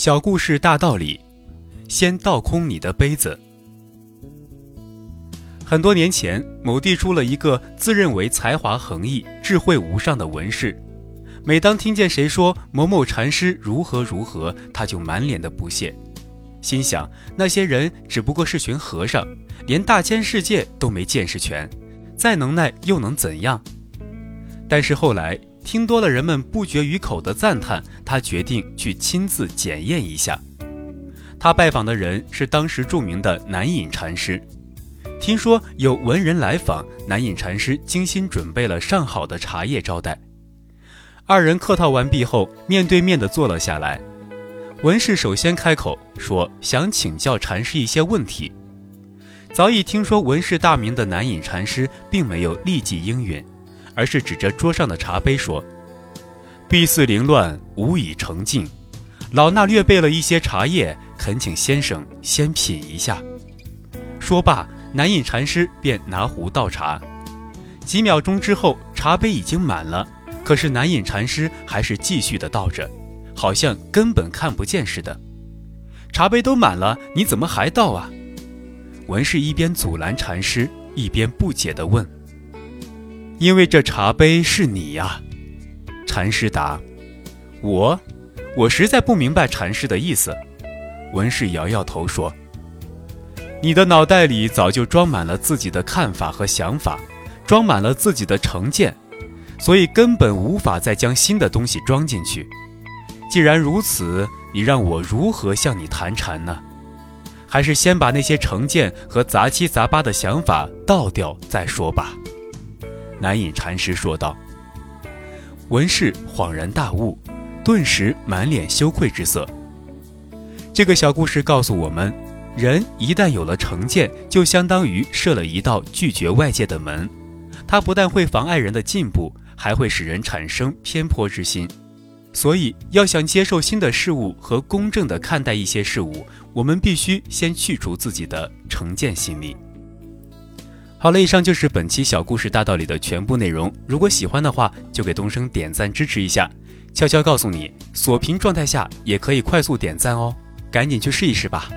小故事大道理，先倒空你的杯子。很多年前，某地出了一个自认为才华横溢、智慧无上的文士。每当听见谁说某某禅师如何如何，他就满脸的不屑，心想那些人只不过是群和尚，连大千世界都没见识全，再能耐又能怎样？但是后来。听多了人们不绝于口的赞叹，他决定去亲自检验一下。他拜访的人是当时著名的南隐禅师。听说有文人来访，南隐禅师精心准备了上好的茶叶招待。二人客套完毕后，面对面的坐了下来。文士首先开口说：“想请教禅师一些问题。”早已听说文士大名的南隐禅师并没有立即应允。而是指着桌上的茶杯说：“碧似凌乱，无以成敬。老衲略备了一些茶叶，恳请先生先品一下。”说罢，南隐禅师便拿壶倒茶。几秒钟之后，茶杯已经满了，可是南隐禅师还是继续的倒着，好像根本看不见似的。茶杯都满了，你怎么还倒啊？文士一边阻拦禅师，一边不解地问。因为这茶杯是你呀，禅师答：“我，我实在不明白禅师的意思。”文士摇摇头说：“你的脑袋里早就装满了自己的看法和想法，装满了自己的成见，所以根本无法再将新的东西装进去。既然如此，你让我如何向你谈禅呢？还是先把那些成见和杂七杂八的想法倒掉再说吧。”南隐禅师说道：“文士恍然大悟，顿时满脸羞愧之色。这个小故事告诉我们，人一旦有了成见，就相当于设了一道拒绝外界的门，它不但会妨碍人的进步，还会使人产生偏颇之心。所以，要想接受新的事物和公正地看待一些事物，我们必须先去除自己的成见心理。”好了，以上就是本期小故事大道理的全部内容。如果喜欢的话，就给东升点赞支持一下。悄悄告诉你，锁屏状态下也可以快速点赞哦，赶紧去试一试吧。